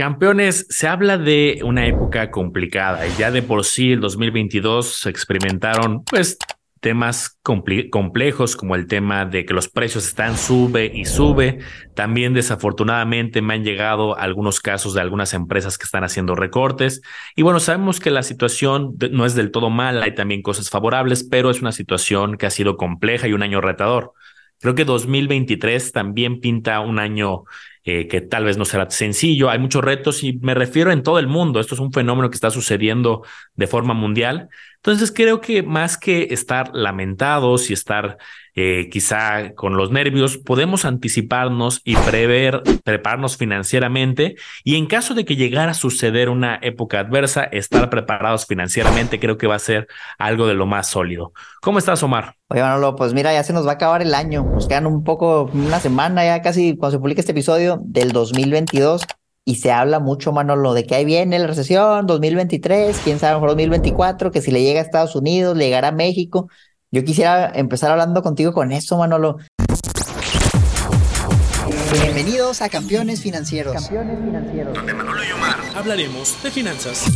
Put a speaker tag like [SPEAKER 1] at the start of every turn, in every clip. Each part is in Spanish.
[SPEAKER 1] Campeones, se habla de una época complicada y ya de por sí el 2022 se experimentaron pues temas complejos como el tema de que los precios están sube y sube. También desafortunadamente me han llegado algunos casos de algunas empresas que están haciendo recortes. Y bueno, sabemos que la situación no es del todo mala, hay también cosas favorables, pero es una situación que ha sido compleja y un año retador. Creo que 2023 también pinta un año eh, que tal vez no será sencillo. Hay muchos retos y me refiero en todo el mundo. Esto es un fenómeno que está sucediendo de forma mundial. Entonces creo que más que estar lamentados y estar eh, quizá con los nervios, podemos anticiparnos y prever, prepararnos financieramente y en caso de que llegara a suceder una época adversa, estar preparados financieramente creo que va a ser algo de lo más sólido. ¿Cómo estás, Omar?
[SPEAKER 2] Oye, Manolo, pues mira, ya se nos va a acabar el año. Nos quedan un poco, una semana ya casi cuando se publique este episodio del 2022 y se habla mucho, Manolo, de que ahí viene la recesión 2023, quién sabe, mejor 2024, que si le llega a Estados Unidos, le llegará a México. Yo quisiera empezar hablando contigo con eso, Manolo.
[SPEAKER 3] Bienvenidos a Campeones Financieros. Campeones
[SPEAKER 1] Financieros. Donde Manolo y Omar hablaremos de finanzas.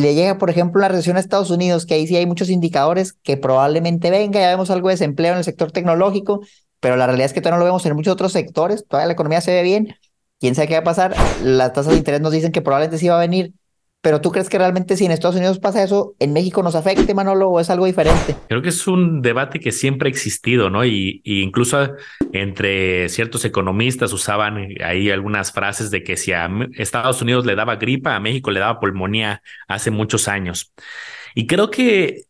[SPEAKER 2] Le llega, por ejemplo, la recesión a Estados Unidos, que ahí sí hay muchos indicadores que probablemente venga, ya vemos algo de desempleo en el sector tecnológico, pero la realidad es que todavía no lo vemos en muchos otros sectores, todavía la economía se ve bien, quién sabe qué va a pasar, las tasas de interés nos dicen que probablemente sí va a venir, pero tú crees que realmente si en Estados Unidos pasa eso, en México nos afecte, Manolo, o es algo diferente?
[SPEAKER 1] Creo que es un debate que siempre ha existido, ¿no? Y, incluso entre ciertos economistas usaban ahí algunas frases de que si a Estados Unidos le daba gripa, a México le daba pulmonía hace muchos años. Y creo que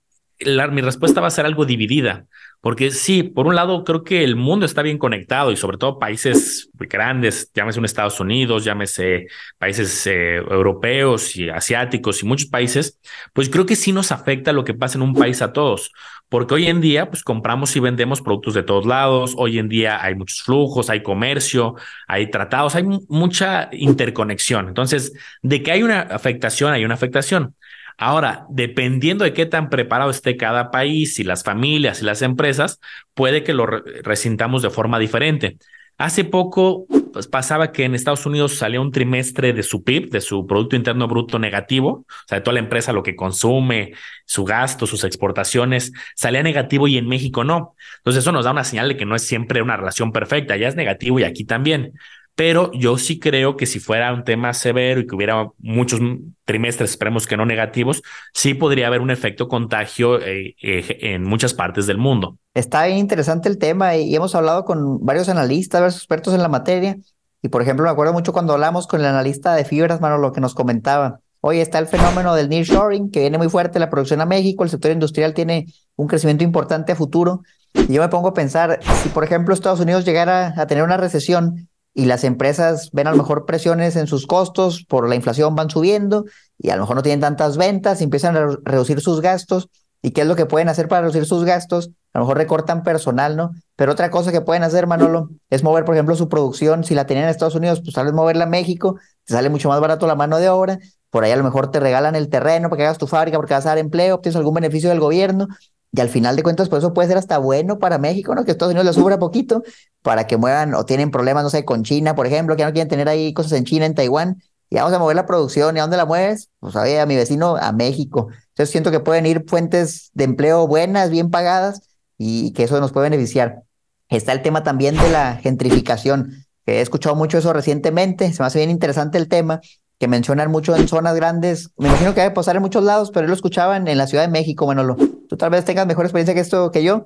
[SPEAKER 1] mi respuesta va a ser algo dividida. Porque sí, por un lado creo que el mundo está bien conectado y sobre todo países grandes, llámese un Estados Unidos, llámese países eh, europeos y asiáticos y muchos países, pues creo que sí nos afecta lo que pasa en un país a todos. Porque hoy en día, pues compramos y vendemos productos de todos lados. Hoy en día hay muchos flujos, hay comercio, hay tratados, hay mucha interconexión. Entonces, de que hay una afectación, hay una afectación. Ahora, dependiendo de qué tan preparado esté cada país y las familias y las empresas, puede que lo resintamos de forma diferente. Hace poco pues, pasaba que en Estados Unidos salía un trimestre de su PIB, de su Producto Interno Bruto negativo, o sea, de toda la empresa lo que consume, su gasto, sus exportaciones, salía negativo y en México no. Entonces eso nos da una señal de que no es siempre una relación perfecta, ya es negativo y aquí también pero yo sí creo que si fuera un tema severo y que hubiera muchos trimestres, esperemos que no negativos, sí podría haber un efecto contagio eh, eh, en muchas partes del mundo.
[SPEAKER 2] Está bien interesante el tema y hemos hablado con varios analistas, varios expertos en la materia. Y por ejemplo, me acuerdo mucho cuando hablamos con el analista de fibras, mano, lo que nos comentaba. Hoy está el fenómeno del nearshoring, que viene muy fuerte la producción a México, el sector industrial tiene un crecimiento importante a futuro. Y yo me pongo a pensar, si por ejemplo Estados Unidos llegara a tener una recesión, y las empresas ven a lo mejor presiones en sus costos por la inflación van subiendo y a lo mejor no tienen tantas ventas empiezan a reducir sus gastos. ¿Y qué es lo que pueden hacer para reducir sus gastos? A lo mejor recortan personal, ¿no? Pero otra cosa que pueden hacer, Manolo, es mover, por ejemplo, su producción. Si la tenían en Estados Unidos, pues tal vez moverla a México, te sale mucho más barato la mano de obra. Por ahí a lo mejor te regalan el terreno para que hagas tu fábrica, porque vas a dar empleo, obtienes algún beneficio del gobierno. Y al final de cuentas, por eso puede ser hasta bueno para México, ¿no? Que Estados Unidos le sobra poquito para que muevan o tienen problemas, no sé, con China, por ejemplo, que no quieren tener ahí cosas en China, en Taiwán. Y vamos a mover la producción. ¿Y a dónde la mueves? Pues a, a mi vecino, a México. Entonces siento que pueden ir fuentes de empleo buenas, bien pagadas y que eso nos puede beneficiar. Está el tema también de la gentrificación, que he escuchado mucho eso recientemente. Se me hace bien interesante el tema que mencionan mucho en zonas grandes. Me imagino que debe pasar en muchos lados, pero lo escuchaba en, la Ciudad de México, Manolo. Tú tal vez tengas mejor experiencia que esto que yo,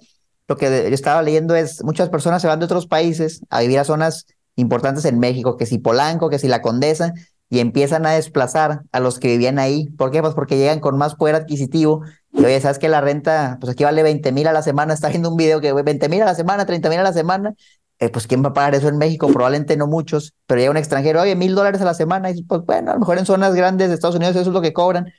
[SPEAKER 2] lo que yo estaba leyendo es, muchas personas se van de otros países a vivir a zonas importantes en México, que si Polanco, que si La Condesa, y empiezan a desplazar a los que vivían ahí. ¿Por qué? Pues porque llegan con más poder adquisitivo. Y oye, ¿sabes que la renta, pues aquí vale 20 mil a la semana? Está viendo un video que 20 mil a la semana, 30 mil a la semana. Eh, pues ¿quién va a pagar eso en México? Probablemente no muchos, pero llega un extranjero, oye, mil dólares a la semana. Y pues bueno, a lo mejor en zonas grandes de Estados Unidos eso es lo que cobran.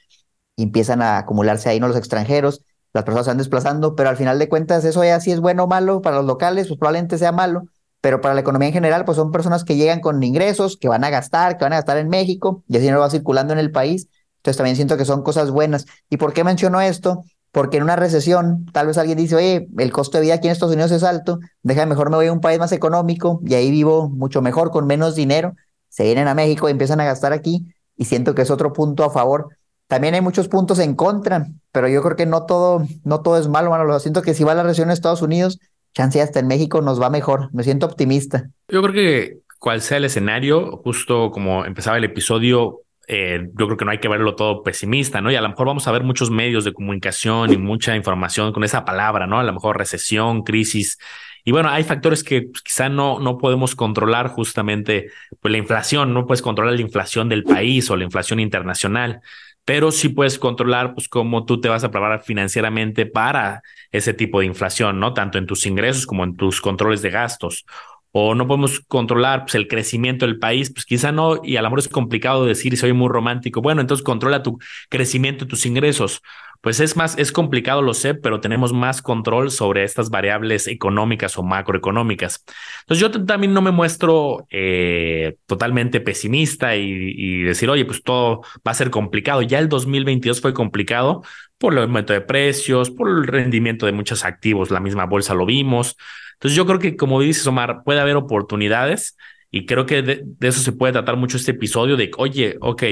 [SPEAKER 2] Y empiezan a acumularse ahí, ¿no? Los extranjeros, las personas se van desplazando, pero al final de cuentas eso ya sí es bueno o malo para los locales, pues probablemente sea malo pero para la economía en general, pues son personas que llegan con ingresos, que van a gastar, que van a gastar en México, y así no va circulando en el país. Entonces también siento que son cosas buenas. ¿Y por qué menciono esto? Porque en una recesión, tal vez alguien dice, oye, el costo de vida aquí en Estados Unidos es alto, deja mejor me voy a un país más económico y ahí vivo mucho mejor, con menos dinero. Se vienen a México y empiezan a gastar aquí, y siento que es otro punto a favor. También hay muchos puntos en contra, pero yo creo que no todo, no todo es malo, mano. Lo siento que si va la recesión en Estados Unidos, chance hasta en México nos va mejor. Me siento optimista.
[SPEAKER 1] Yo creo que cual sea el escenario, justo como empezaba el episodio, eh, yo creo que no hay que verlo todo pesimista, ¿no? Y a lo mejor vamos a ver muchos medios de comunicación y mucha información con esa palabra, ¿no? A lo mejor recesión, crisis. Y bueno, hay factores que pues, quizá no, no podemos controlar justamente, pues la inflación, no puedes controlar la inflación del país o la inflación internacional pero sí puedes controlar pues cómo tú te vas a preparar financieramente para ese tipo de inflación, ¿no? Tanto en tus ingresos como en tus controles de gastos. O no podemos controlar pues, el crecimiento del país, pues quizá no, y a lo mejor es complicado decir soy muy romántico. Bueno, entonces controla tu crecimiento, tus ingresos. Pues es más, es complicado, lo sé, pero tenemos más control sobre estas variables económicas o macroeconómicas. Entonces yo también no me muestro eh, totalmente pesimista y, decir, oye, pues todo va a ser complicado. Ya el 2022 fue complicado por el aumento de precios, por el rendimiento de muchos activos, la misma bolsa lo vimos. Entonces yo creo que, como dices, Omar, puede haber oportunidades y creo que de, de eso se puede tratar mucho este episodio de, oye, ok,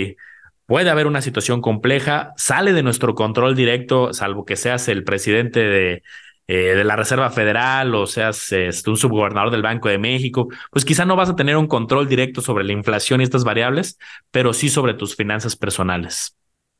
[SPEAKER 1] puede haber una situación compleja, sale de nuestro control directo, salvo que seas el presidente de, eh, de la Reserva Federal o seas este, un subgobernador del Banco de México, pues quizá no vas a tener un control directo sobre la inflación y estas variables, pero sí sobre tus finanzas personales.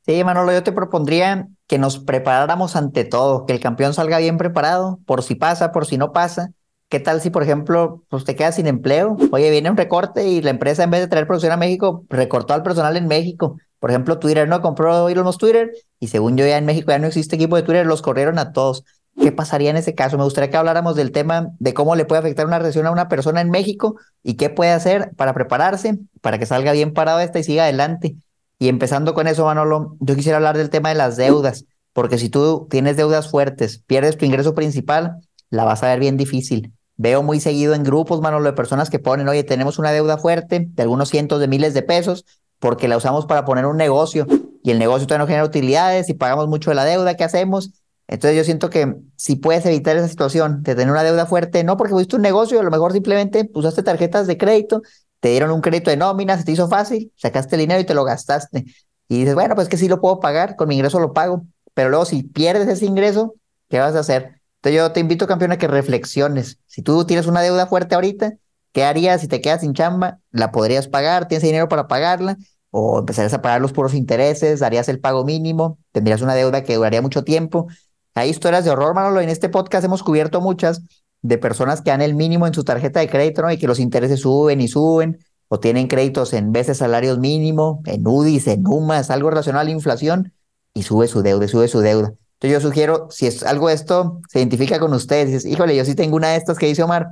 [SPEAKER 2] Sí, Manolo, yo te propondría que nos preparáramos ante todo, que el campeón salga bien preparado, por si pasa, por si no pasa. ¿Qué tal si, por ejemplo, pues te quedas sin empleo? Oye, viene un recorte y la empresa en vez de traer producción a México, recortó al personal en México. Por ejemplo, Twitter no compró Elon Musk Twitter y según yo ya en México ya no existe equipo de Twitter, los corrieron a todos. ¿Qué pasaría en ese caso? Me gustaría que habláramos del tema de cómo le puede afectar una recesión a una persona en México y qué puede hacer para prepararse, para que salga bien parado esta y siga adelante. Y empezando con eso, Manolo, yo quisiera hablar del tema de las deudas, porque si tú tienes deudas fuertes, pierdes tu ingreso principal, la vas a ver bien difícil. Veo muy seguido en grupos, Manolo, de personas que ponen, oye, tenemos una deuda fuerte de algunos cientos de miles de pesos, porque la usamos para poner un negocio y el negocio todavía no genera utilidades y pagamos mucho de la deuda, ¿qué hacemos? Entonces yo siento que si puedes evitar esa situación de tener una deuda fuerte, no porque fuiste un negocio, a lo mejor simplemente usaste tarjetas de crédito, te dieron un crédito de nómina, se te hizo fácil, sacaste el dinero y te lo gastaste. Y dices, bueno, pues que sí lo puedo pagar, con mi ingreso lo pago. Pero luego si pierdes ese ingreso, ¿qué vas a hacer? Entonces yo te invito, campeón, a que reflexiones. Si tú tienes una deuda fuerte ahorita, ¿qué harías si te quedas sin chamba? ¿La podrías pagar? ¿Tienes dinero para pagarla? O empezarías a pagar los puros intereses, darías el pago mínimo, tendrías una deuda que duraría mucho tiempo. Hay historias de horror, Manolo. En este podcast hemos cubierto muchas de personas que dan el mínimo en su tarjeta de crédito ¿no? y que los intereses suben y suben, o tienen créditos en veces salarios mínimo, en UDIs, en UMAS, algo relacionado a la inflación, y sube su deuda, sube su deuda. Entonces yo sugiero, si es algo de esto, se identifica con ustedes, dices, híjole, yo sí tengo una de estas que dice Omar,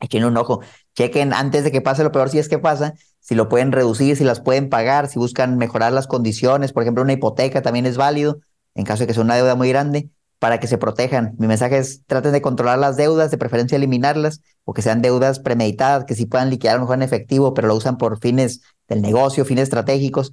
[SPEAKER 2] echen un ojo, chequen antes de que pase lo peor, si es que pasa, si lo pueden reducir, si las pueden pagar, si buscan mejorar las condiciones, por ejemplo, una hipoteca también es válido en caso de que sea una deuda muy grande para que se protejan. Mi mensaje es traten de controlar las deudas, de preferencia eliminarlas, o que sean deudas premeditadas, que sí puedan liquidar a lo mejor en efectivo, pero lo usan por fines del negocio, fines estratégicos.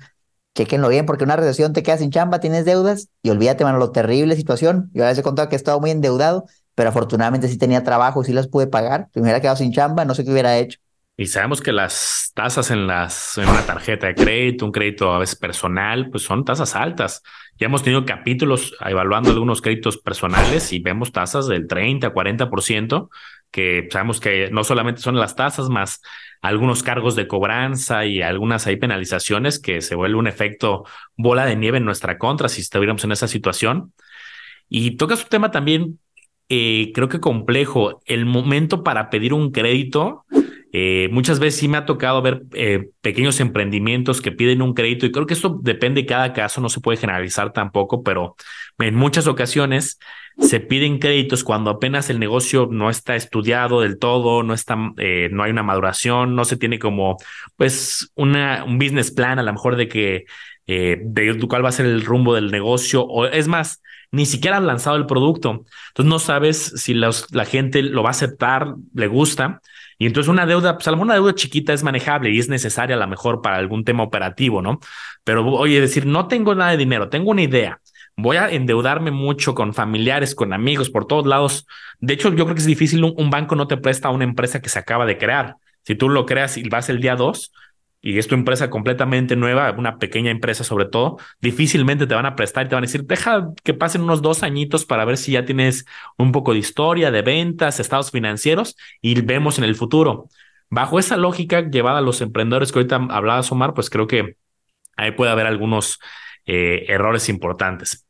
[SPEAKER 2] Chequenlo bien, porque una recesión te queda sin chamba, tienes deudas, y olvídate, mano, lo terrible situación. Yo veces he contado que he estado muy endeudado, pero afortunadamente sí tenía trabajo y sí las pude pagar. Si me hubiera quedado sin chamba, no sé qué hubiera hecho.
[SPEAKER 1] Y sabemos que las tasas en las en una tarjeta de crédito, un crédito a veces personal, pues son tasas altas. Ya hemos tenido capítulos evaluando algunos créditos personales y vemos tasas del 30, 40%, que sabemos que no solamente son las tasas más algunos cargos de cobranza y algunas hay penalizaciones que se vuelve un efecto bola de nieve en nuestra contra si estuviéramos en esa situación. Y tocas un tema también eh, creo que complejo. El momento para pedir un crédito, eh, muchas veces sí me ha tocado ver eh, pequeños emprendimientos que piden un crédito y creo que esto depende de cada caso, no se puede generalizar tampoco, pero en muchas ocasiones se piden créditos cuando apenas el negocio no está estudiado del todo, no está, no hay una maduración, no se tiene como, pues, una, un business plan a lo mejor de que, de cuál va a ser el rumbo del negocio, o es más, ni siquiera han lanzado el producto. Entonces no sabes si la gente lo va a aceptar, le gusta. Y entonces una deuda, pues a lo mejor una deuda chiquita es manejable y es necesaria a lo mejor para algún tema operativo, ¿no? Pero oye, decir, no tengo nada de dinero, tengo una idea. Voy a endeudarme mucho con familiares, con amigos, por todos lados. De hecho, yo creo que es difícil, un, un banco no te presta a una empresa que se acaba de crear. Si tú lo creas y vas el día 2, y es tu empresa completamente nueva, una pequeña empresa sobre todo, difícilmente te van a prestar y te van a decir, deja que pasen unos dos añitos para ver si ya tienes un poco de historia, de ventas, estados financieros y vemos en el futuro. Bajo esa lógica llevada a los emprendedores que ahorita hablaba Omar, pues creo que ahí puede haber algunos eh, errores importantes.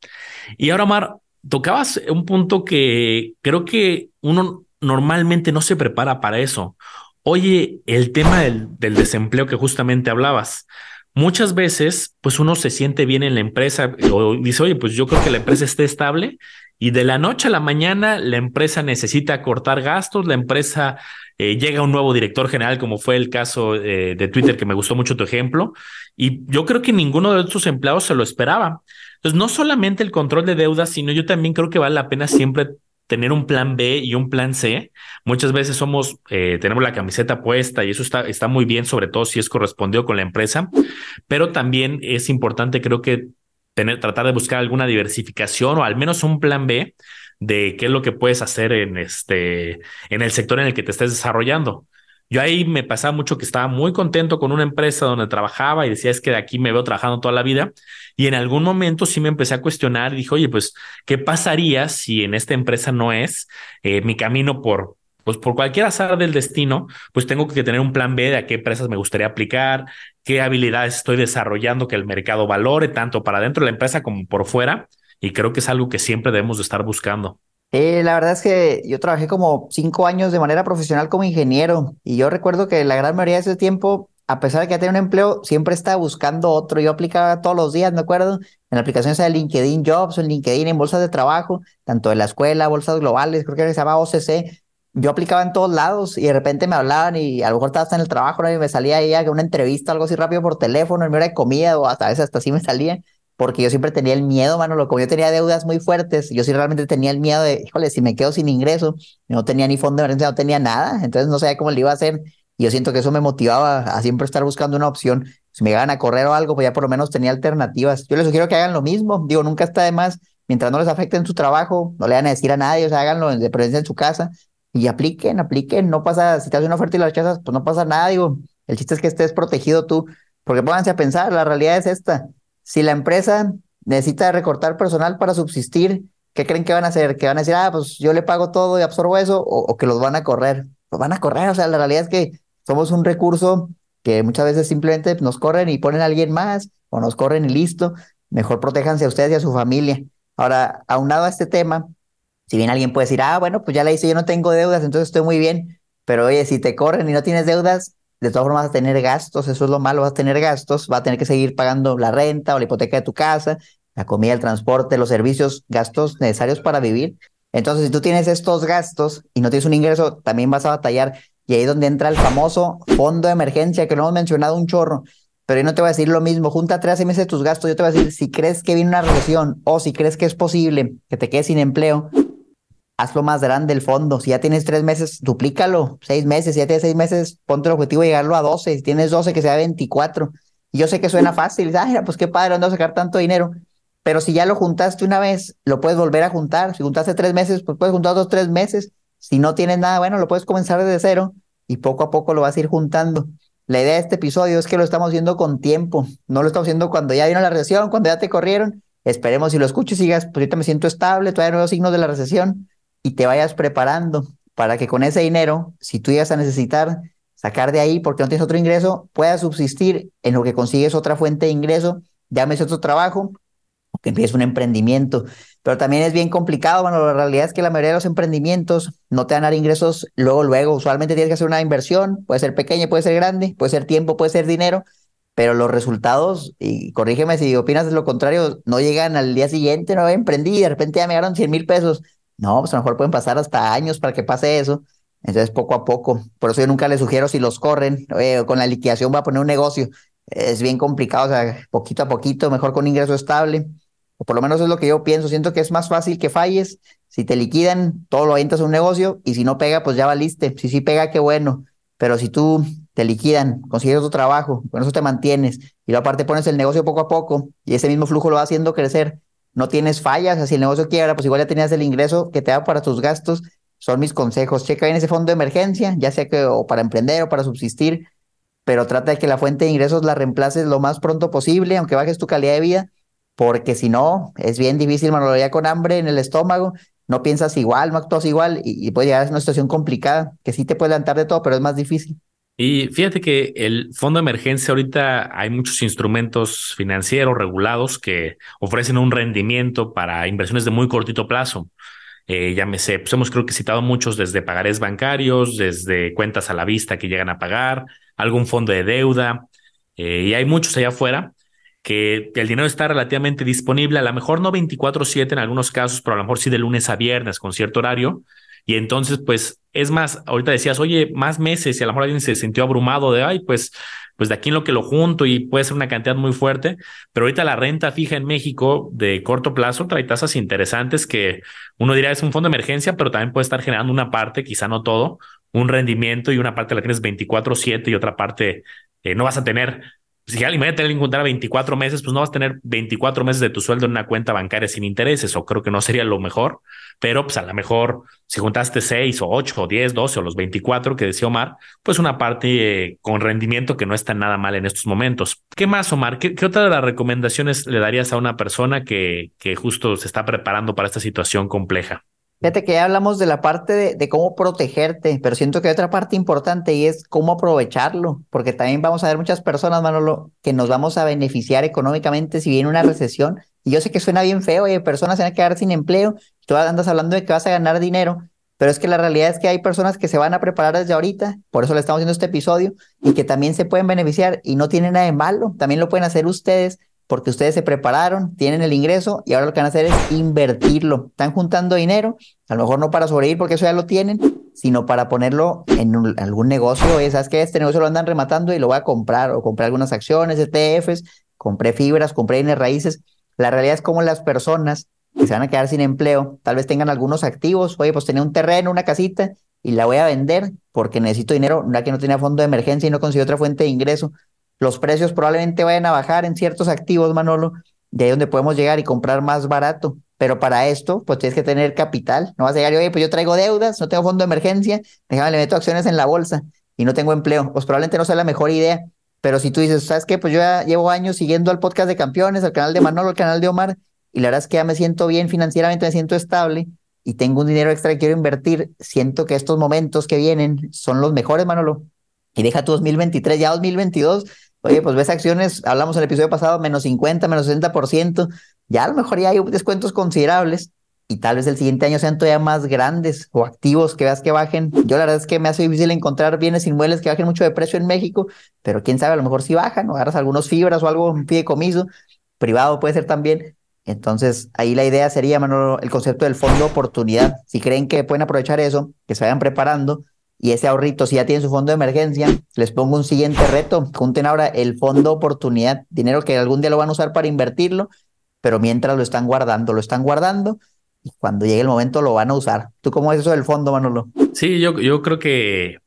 [SPEAKER 1] Y ahora, Omar, tocabas un punto que creo que uno normalmente no se prepara para eso. Oye, el tema del, desempleo que justamente hablabas. Muchas veces, pues uno se siente bien en la empresa o dice, oye, pues yo creo que la empresa esté estable y de la noche a la mañana la empresa necesita cortar gastos, la empresa eh, llega un nuevo director general, como fue el caso eh, de Twitter, que me gustó mucho tu ejemplo, y yo creo que ninguno de estos empleados se lo esperaba. Entonces, no solamente el control de deudas, sino yo también creo que vale la pena siempre tener un plan B y un plan C. Muchas veces somos, eh, tenemos la camiseta puesta y eso está, está muy bien, sobre todo si es correspondido con la empresa, pero también es importante, creo que tener, tratar de buscar alguna diversificación o al menos un plan B de qué es lo que puedes hacer en este, en el sector en el que te estés desarrollando. Yo ahí me pasaba mucho que estaba muy contento con una empresa donde trabajaba y decía es que de aquí me veo trabajando toda la vida. Y en algún momento sí me empecé a cuestionar y dije, oye, pues, ¿qué pasaría si en esta empresa no es eh, mi camino por, pues por cualquier azar del destino, pues tengo que tener un plan B de a qué empresas me gustaría aplicar, qué habilidades estoy desarrollando que el mercado valore, tanto para dentro de la empresa como por fuera. Y creo que es algo que siempre debemos de estar buscando.
[SPEAKER 2] Eh, la verdad es que yo trabajé como cinco años de manera profesional como ingeniero y yo recuerdo que la gran mayoría de ese tiempo, a pesar de que ya tenía un empleo, siempre estaba buscando otro. Yo aplicaba todos los días, me acuerdo, en aplicaciones de LinkedIn Jobs, en LinkedIn, en bolsas de trabajo, tanto de la escuela, bolsas globales, creo que se llama OCC. Yo aplicaba en todos lados y de repente me hablaban y a lo mejor estaba hasta en el trabajo ¿no? y me salía ahí a una entrevista, algo así rápido por teléfono, en mi hora de comida o hasta a veces hasta así me salía porque yo siempre tenía el miedo, mano, como yo tenía deudas muy fuertes, yo sí realmente tenía el miedo de, híjole, si me quedo sin ingreso, no tenía ni fondo de emergencia, no tenía nada, entonces no sabía cómo le iba a hacer, y yo siento que eso me motivaba a siempre estar buscando una opción, si me iban a correr o algo, pues ya por lo menos tenía alternativas. Yo les sugiero que hagan lo mismo, digo, nunca está de más, mientras no les afecte en su trabajo, no le van a decir a nadie, o sea, háganlo de presencia en su casa, y apliquen, apliquen, no pasa, si te hace una oferta y la rechazas, pues no pasa nada, digo, el chiste es que estés protegido tú, porque pónganse a pensar, la realidad es esta, si la empresa necesita recortar personal para subsistir, ¿qué creen que van a hacer? ¿Que van a decir, ah, pues yo le pago todo y absorbo eso? ¿O, que los van a correr? Los van a correr, o sea, la realidad es que somos un recurso que muchas veces simplemente nos corren y ponen a alguien más, o nos corren y listo. Mejor protéjanse a ustedes y a su familia. Ahora, aunado a este tema, si bien alguien puede decir, ah, bueno, pues ya le hice, yo no tengo deudas, entonces estoy muy bien, pero oye, si te corren y no tienes deudas, de todas formas vas a tener gastos, eso es lo malo, vas a tener gastos, vas a tener que seguir pagando la renta o la hipoteca de tu casa, la comida, el transporte, los servicios, gastos necesarios para vivir. Entonces, si tú tienes estos gastos y no tienes un ingreso, también vas a batallar. Y ahí es donde entra el famoso fondo de emergencia que no hemos mencionado un chorro. Pero yo no te voy a decir lo mismo, junta tres meses de tus gastos, yo te voy a decir, si crees que viene una recesión o si crees que es posible que te quedes sin empleo, hazlo más grande el fondo. Si ya tienes tres meses, duplícalo. Seis meses, si ya tienes seis meses, ponte el objetivo de llegarlo a 12. Si tienes 12, que sea 24. Y yo sé que suena fácil. Ay, pues qué padre, ¿dónde a sacar tanto dinero? Pero si ya lo juntaste una vez, lo puedes volver a juntar. Si juntaste tres meses, pues puedes juntar dos, tres meses. Si no tienes nada, bueno, lo puedes comenzar desde cero y poco a poco lo vas a ir juntando. La idea de este episodio es que lo estamos haciendo con tiempo. No lo estamos haciendo cuando ya vino la recesión, cuando ya te corrieron. Esperemos si lo escuches y digas, pues ahorita me siento estable, todavía no veo signos de la recesión y te vayas preparando para que con ese dinero, si tú llegas a necesitar sacar de ahí porque no tienes otro ingreso, puedas subsistir en lo que consigues otra fuente de ingreso, llámese otro trabajo o que empieces un emprendimiento. pero también es bien complicado, bueno, la realidad es que la mayoría de los emprendimientos no te van a dar ingresos luego, luego, usualmente tienes que hacer una inversión, puede ser pequeña, puede ser grande, puede ser tiempo, puede ser dinero, pero los resultados, y corrígeme si opinas de lo contrario, no llegan al día siguiente, no emprendí y de repente ya me dieron 100 mil pesos. No, pues a lo mejor pueden pasar hasta años para que pase eso. Entonces, poco a poco. Por eso yo nunca les sugiero si los corren, con la liquidación va a poner un negocio. Es bien complicado, o sea, poquito a poquito, mejor con ingreso estable. O por lo menos es lo que yo pienso. Siento que es más fácil que falles. Si te liquidan, todo lo avientas a un negocio y si no pega, pues ya valiste. Si sí pega, qué bueno. Pero si tú te liquidan, consigues otro trabajo, con eso te mantienes y luego aparte pones el negocio poco a poco y ese mismo flujo lo va haciendo crecer, no tienes fallas, así el negocio quiebra, pues igual ya tenías el ingreso que te da para tus gastos, son mis consejos, checa bien ese fondo de emergencia, ya sea que o para emprender o para subsistir, pero trata de que la fuente de ingresos la reemplaces lo más pronto posible, aunque bajes tu calidad de vida, porque si no, es bien difícil, mano, ya con hambre en el estómago, no piensas igual, no actúas igual y, y puede llegar a una situación complicada, que sí te puede levantar de todo, pero es más difícil.
[SPEAKER 1] Y fíjate que el fondo de emergencia ahorita hay muchos instrumentos financieros regulados que ofrecen un rendimiento para inversiones de muy cortito plazo. Eh, sé, pues hemos creo que citado muchos desde pagarés bancarios, desde cuentas a la vista que llegan a pagar, algún fondo de deuda, eh, y hay muchos allá afuera que el dinero está relativamente disponible, a lo mejor no 24/7 en algunos casos, pero a lo mejor sí de lunes a viernes con cierto horario, y entonces, pues, es más, ahorita decías, oye, más meses y a lo mejor alguien se sintió abrumado de, ay, pues, pues de aquí en lo que lo junto y puede ser una cantidad muy fuerte, pero ahorita la renta fija en México de corto plazo trae tasas interesantes que uno diría es un fondo de emergencia, pero también puede estar generando una parte, quizá no todo, un rendimiento y una parte la tienes 24/7 y otra parte eh, no vas a tener si alguien va a tener que encontrar 24 meses, pues no vas a tener 24 meses de tu sueldo en una cuenta bancaria sin intereses, o creo que no sería lo mejor, pero pues a lo mejor si juntaste 6 o 8 o 10, 12 o los 24 que decía Omar, pues una parte eh, con rendimiento que no está nada mal en estos momentos. ¿Qué más, Omar? ¿Qué, otra de las recomendaciones le darías a una persona que, que justo se está preparando para esta situación compleja?
[SPEAKER 2] Fíjate que ya hablamos de la parte de, cómo protegerte, pero siento que hay otra parte importante y es cómo aprovecharlo, porque también vamos a ver muchas personas, Manolo, que nos vamos a beneficiar económicamente si viene una recesión. Y yo sé que suena bien feo, hay personas se van a quedar sin empleo, tú andas hablando de que vas a ganar dinero, pero es que la realidad es que hay personas que se van a preparar desde ahorita, por eso le estamos haciendo este episodio, y que también se pueden beneficiar y no tiene nada de malo, también lo pueden hacer ustedes porque ustedes se prepararon, tienen el ingreso y ahora lo que van a hacer es invertirlo. Están juntando dinero, a lo mejor no para sobrevivir porque eso ya lo tienen, sino para ponerlo en algún negocio. Oye, ¿sabes qué? Este negocio lo andan rematando y lo voy a comprar o comprar algunas acciones, ETFs, compré fibras, compré bienes raíces. La realidad es como las personas que se van a quedar sin empleo, tal vez tengan algunos activos. Oye, pues tenía un terreno, una casita y la voy a vender porque necesito dinero, ya que no tenía fondo de emergencia y no consigo otra fuente de ingreso los precios probablemente vayan a bajar en ciertos activos, Manolo, de ahí donde podemos llegar y comprar más barato. Pero para esto, pues tienes que tener capital. No vas a llegar y, oye, pues yo traigo deudas, no tengo fondo de emergencia, déjame, le meto acciones en la bolsa y no tengo empleo. Pues probablemente no sea la mejor idea. Pero si tú dices, ¿sabes qué? Pues yo ya llevo años siguiendo al podcast de campeones, al canal de Manolo, al canal de Omar, y la verdad es que ya me siento bien financieramente, me siento estable y tengo un dinero extra que quiero invertir. Siento que estos momentos que vienen son los mejores, Manolo. Y deja tu 2023, ya 2022 Oye, pues ves acciones, hablamos en el episodio pasado, menos 50, menos 60%, ya a lo mejor ya hay descuentos considerables y tal vez el siguiente año sean todavía más grandes o activos que veas que bajen. Yo la verdad es que me hace difícil encontrar bienes inmuebles que bajen mucho de precio en México, pero quién sabe, a lo mejor sí bajan, o agarras algunos fibras o algo, un fideicomiso, privado puede ser también. Entonces, ahí la idea sería, Manolo, el concepto del fondo oportunidad. Si creen que pueden aprovechar eso, que se vayan preparando, y ese ahorrito, si ya tienen su fondo de emergencia, les pongo un siguiente reto. Junten ahora el fondo oportunidad, dinero que algún día lo van a usar para invertirlo, pero mientras lo están guardando, lo están guardando y cuando llegue el momento lo van a usar. ¿Tú cómo es eso del fondo, Manolo?
[SPEAKER 1] Sí, yo, yo creo que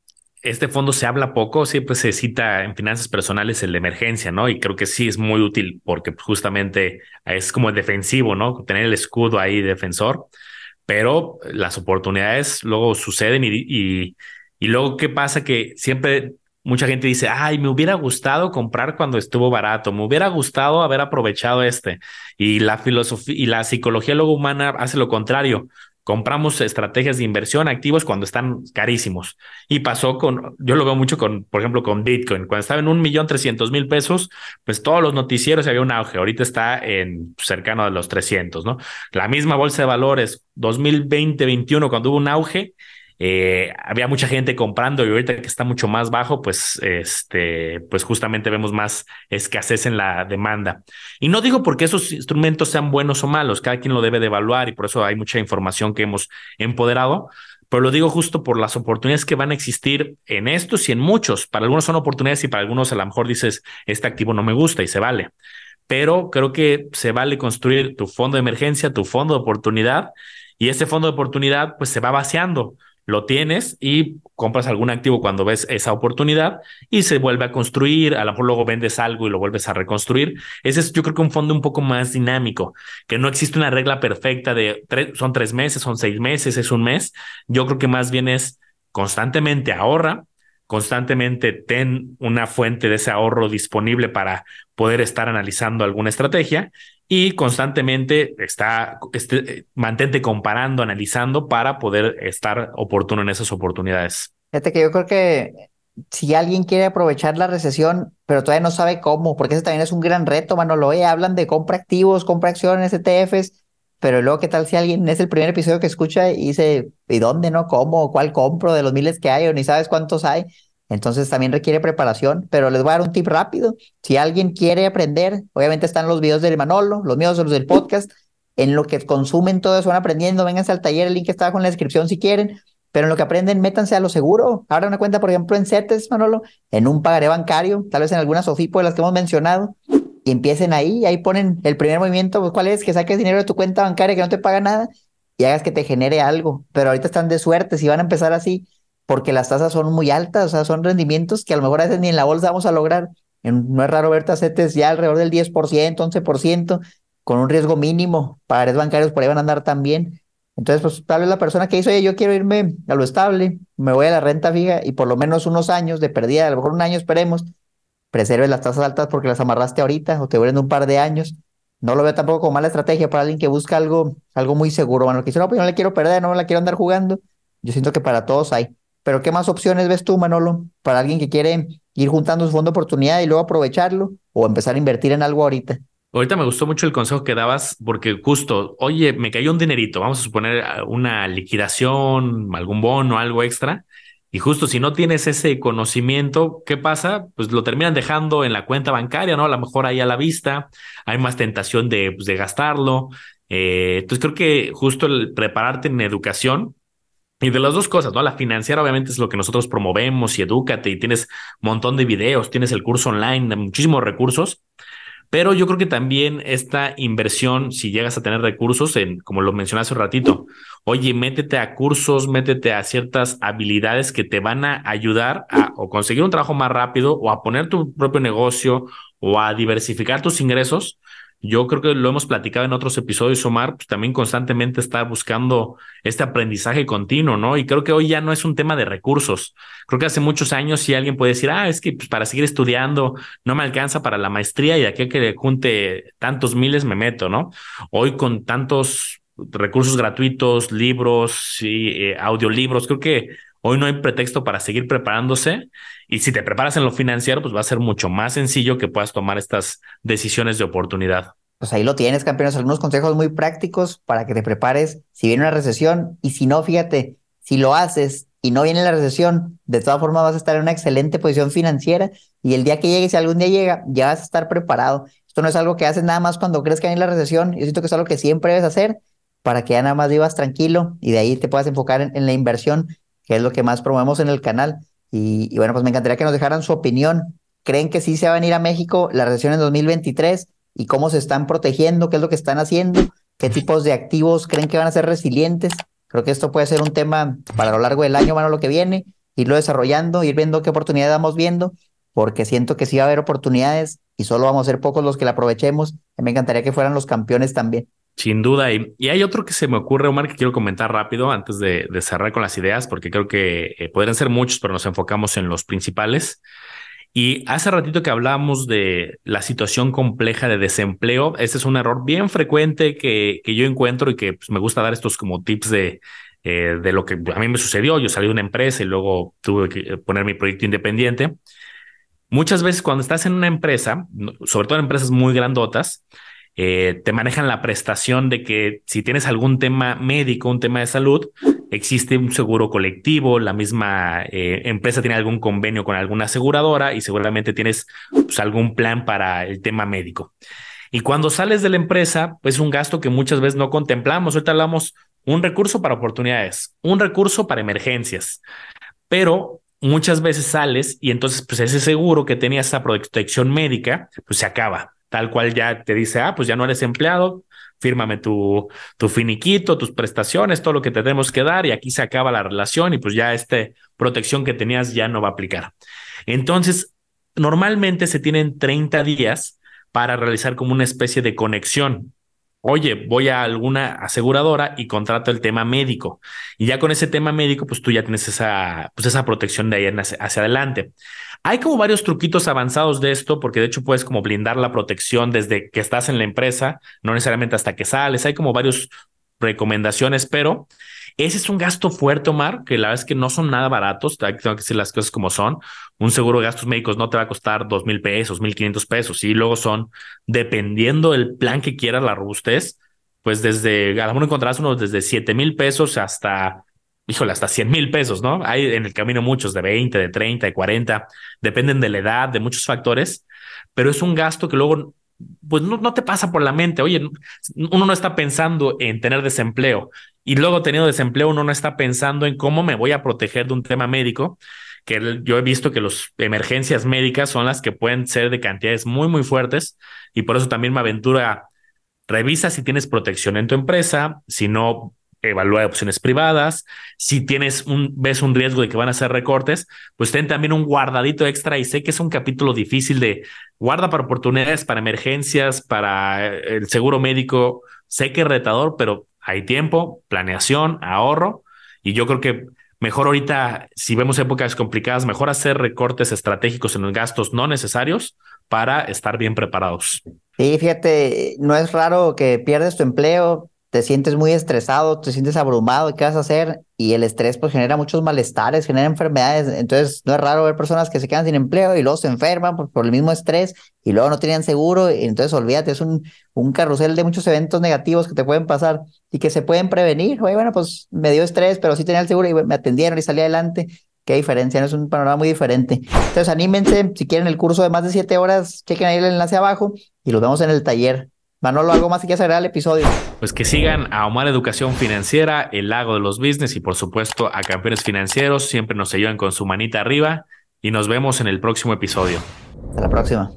[SPEAKER 1] este fondo se habla poco, siempre se cita en finanzas personales el de emergencia, ¿no? Y creo que sí es muy útil porque justamente es como defensivo, ¿no? Tener el escudo ahí defensor, pero las oportunidades luego suceden y y luego, ¿qué pasa? Que siempre mucha gente dice, ay, me hubiera gustado comprar cuando estuvo barato, me hubiera gustado haber aprovechado este. Y la filosofía y la psicología luego humana hace lo contrario. compramos estrategias de inversión activos cuando están carísimos. Y pasó con, yo lo veo mucho con, por ejemplo, con Bitcoin. Cuando estaba en un millón trescientos mil pesos, pues todos los noticieros había un auge. Ahorita está en cercano a los 300, ¿no? La misma bolsa de valores 2020-21, cuando hubo un auge, eh, había mucha gente comprando y ahorita que está mucho más bajo, pues, este, pues justamente vemos más escasez en la demanda. Y no digo porque esos instrumentos sean buenos o malos, cada quien lo debe de evaluar y por eso hay mucha información que hemos empoderado, pero lo digo justo por las oportunidades que van a existir en estos y en muchos. Para algunos son oportunidades y para algunos a lo mejor dices, este activo no me gusta y se vale. Pero creo que se vale construir tu fondo de emergencia, tu fondo de oportunidad y ese fondo de oportunidad pues se va vaciando lo tienes y compras algún activo cuando ves esa oportunidad y se vuelve a construir, a lo mejor luego vendes algo y lo vuelves a reconstruir. Ese es yo creo que un fondo un poco más dinámico, que no existe una regla perfecta de son tres meses, son seis meses, es un mes. Yo creo que más bien es constantemente ahorra, constantemente ten una fuente de ese ahorro disponible para poder estar analizando alguna estrategia y constantemente está, este, mantente comparando, analizando para poder estar oportuno en esas oportunidades.
[SPEAKER 2] Fíjate que yo creo que si alguien quiere aprovechar la recesión, pero todavía no sabe cómo, porque ese también es un gran reto, Manolo. Eh, hablan de compra activos, compra acciones, ETFs, pero luego, ¿qué tal si alguien es el primer episodio que escucha y dice, ¿y dónde, no? ¿Cómo? ¿Cuál compro de los miles que hay? O ni sabes cuántos hay. Entonces también requiere preparación, pero les voy a dar un tip rápido. Si alguien quiere aprender, obviamente están los videos del Manolo, los míos, los del podcast, en lo que consumen todo eso, van aprendiendo, vénganse al taller, el link está en la descripción si quieren, pero en lo que aprenden, métanse a lo seguro. Abran una cuenta, por ejemplo, en CETES, Manolo, en un pagaré bancario, tal vez en algunas SOFIPO de las que hemos mencionado, y empiecen ahí, ahí ponen el primer movimiento, pues, ¿cuál es? Que saques dinero de tu cuenta bancaria que no te paga nada y hagas que te genere algo, pero ahorita están de suerte, si van a empezar así, porque las tasas son muy altas, o sea, son rendimientos que a lo mejor a veces ni en la bolsa vamos a lograr. No es raro ver tasetes ya alrededor del 10%, 11%, con un riesgo mínimo. Pagarés bancarios por ahí van a andar también. Entonces, pues tal vez la persona que dice, oye, yo quiero irme a lo estable, me voy a la renta fija y por lo menos unos años de pérdida, a lo mejor un año esperemos, preserve las tasas altas porque las amarraste ahorita o te duren un par de años. No lo veo tampoco como mala estrategia para alguien que busca algo, algo muy seguro. Bueno, que dice, no, pues no le quiero perder, no me la quiero andar jugando. Yo siento que para todos hay. Pero ¿qué más opciones ves tú, Manolo, para alguien que quiere ir juntando su fondo de oportunidad y luego aprovecharlo o empezar a invertir en algo ahorita?
[SPEAKER 1] Ahorita me gustó mucho el consejo que dabas porque justo, oye, me cayó un dinerito, vamos a suponer una liquidación, algún bono, algo extra. Y justo si no tienes ese conocimiento, ¿qué pasa? Pues lo terminan dejando en la cuenta bancaria, ¿no? A lo mejor ahí a la vista, hay más tentación de, pues, gastarlo. Eh, entonces creo que justo el prepararte en educación y de las dos cosas, ¿no? La financiera obviamente es lo que nosotros promovemos y edúcate y tienes un montón de videos, tienes el curso online muchísimos recursos, pero yo creo que también esta inversión, si llegas a tener recursos, en, como lo mencioné hace un ratito, oye, métete a cursos, métete a ciertas habilidades que te van a ayudar a o conseguir un trabajo más rápido o a poner tu propio negocio o a diversificar tus ingresos yo creo que lo hemos platicado en otros episodios, Omar, pues también constantemente está buscando este aprendizaje continuo, ¿no? Y creo que hoy ya no es un tema de recursos. Creo que hace muchos años si alguien puede decir, ah, es que pues, para seguir estudiando no me alcanza para la maestría y aquí que junte tantos miles me meto, ¿no? Hoy con tantos recursos gratuitos, libros y eh, audiolibros, creo que hoy no hay pretexto para seguir preparándose y si te preparas en lo financiero, pues va a ser mucho más sencillo que puedas tomar estas decisiones de oportunidad.
[SPEAKER 2] Pues ahí lo tienes, campeones, algunos consejos muy prácticos para que te prepares si viene una recesión y si no, fíjate, si lo haces y no viene la recesión, de todas formas vas a estar en una excelente posición financiera y el día que llegue, si algún día llega, ya vas a estar preparado. Esto no es algo que haces nada más cuando crees que viene la recesión, yo siento que es algo que siempre debes hacer para que ya nada más vivas tranquilo y de ahí te puedas enfocar en la inversión, que es lo que más promovemos en el canal. Y, bueno, pues me encantaría que nos dejaran su opinión. ¿Creen que sí se va a venir a México la recesión en 2023? ¿Y cómo se están protegiendo? ¿Qué es lo que están haciendo? ¿Qué tipos de activos creen que van a ser resilientes? Creo que esto puede ser un tema para lo largo del año, bueno, lo que viene, irlo desarrollando, ir viendo qué oportunidades vamos viendo, porque siento que sí va a haber oportunidades y solo vamos a ser pocos los que la aprovechemos. Me encantaría que fueran los campeones también.
[SPEAKER 1] Sin duda. Y, hay otro que se me ocurre, Omar, que quiero comentar rápido antes de, cerrar con las ideas, porque creo que eh, podrían ser muchos, pero nos enfocamos en los principales. Y hace ratito que hablábamos de la situación compleja de desempleo, este es un error bien frecuente que, que yo encuentro y que pues, me gusta dar estos como tips de, eh, de lo que a mí me sucedió. Yo salí de una empresa y luego tuve que poner mi proyecto independiente. Muchas veces cuando estás en una empresa, sobre todo en empresas muy grandotas, eh, te manejan la prestación de que si tienes algún tema médico, un tema de salud, existe un seguro colectivo, la misma eh, empresa tiene algún convenio con alguna aseguradora y seguramente tienes pues, algún plan para el tema médico. Y cuando sales de la empresa, pues es un gasto que muchas veces no contemplamos. Ahorita hablamos un recurso para oportunidades, un recurso para emergencias, pero muchas veces sales y entonces pues ese seguro que tenía esa protección médica, pues se acaba tal cual ya te dice, ah, pues ya no eres empleado, fírmame tu, tu finiquito, tus prestaciones, todo lo que te tenemos que dar y aquí se acaba la relación y pues ya esta protección que tenías ya no va a aplicar. Entonces, normalmente se tienen 30 días para realizar como una especie de conexión. Oye, voy a alguna aseguradora y contrato el tema médico. Y ya con ese tema médico, pues tú ya tienes esa, pues esa protección de ahí hacia adelante. Hay como varios truquitos avanzados de esto, porque de hecho puedes como blindar la protección desde que estás en la empresa, no necesariamente hasta que sales. Hay como varios recomendaciones, pero ese es un gasto fuerte, Omar, que la verdad es que no son nada baratos. Tengo que decir las cosas como son. Un seguro de gastos médicos no te va a costar dos mil pesos, mil quinientos pesos. Y luego son, dependiendo del plan que quieras, la robustez, pues desde, a lo mejor encontrarás unos desde siete mil pesos hasta híjole, hasta 100 mil pesos, ¿no? Hay en el camino muchos de 20, de 30, de 40, dependen de la edad, de muchos factores, pero es un gasto que luego, pues no, te pasa por la mente. Oye, uno no está pensando en tener desempleo y luego teniendo desempleo, uno no está pensando en cómo me voy a proteger de un tema médico que yo he visto que las emergencias médicas son las que pueden ser de cantidades muy, muy fuertes y por eso también me aventura. Revisa si tienes protección en tu empresa, si no, evalúa opciones privadas. Si tienes un, ves un riesgo de que van a hacer recortes, pues ten también un guardadito extra. Y sé que es un capítulo difícil de guarda para oportunidades, para emergencias, para eh, el seguro médico. Sé que es retador, pero hay tiempo, planeación, ahorro. Y yo creo que mejor ahorita, si vemos épocas complicadas, mejor hacer recortes estratégicos en los gastos no necesarios para estar bien preparados.
[SPEAKER 2] Sí, fíjate, no es raro que pierdes tu empleo, te sientes muy estresado, te sientes abrumado, ¿qué vas a hacer? Y el estrés pues genera muchos malestares, genera enfermedades, entonces no es raro ver personas que se quedan sin empleo y luego se enferman por, el mismo estrés y luego no tenían seguro, y entonces olvídate, es un, un carrusel de muchos eventos negativos que te pueden pasar y que se pueden prevenir. Oye, bueno, pues me dio estrés, pero sí tenía el seguro y me atendieron y salí adelante. Qué diferencia, no es un panorama muy diferente. Entonces anímense, si quieren el curso de más de siete horas, chequen ahí el enlace abajo y los vemos en el taller. Manolo, ¿algo más que quieras agregar al episodio?
[SPEAKER 1] Pues que sigan a Omar Educación Financiera, el lago de los business y por supuesto a Campeones Financieros. Siempre nos ayudan con su manita arriba y nos vemos en el próximo episodio.
[SPEAKER 2] Hasta la próxima.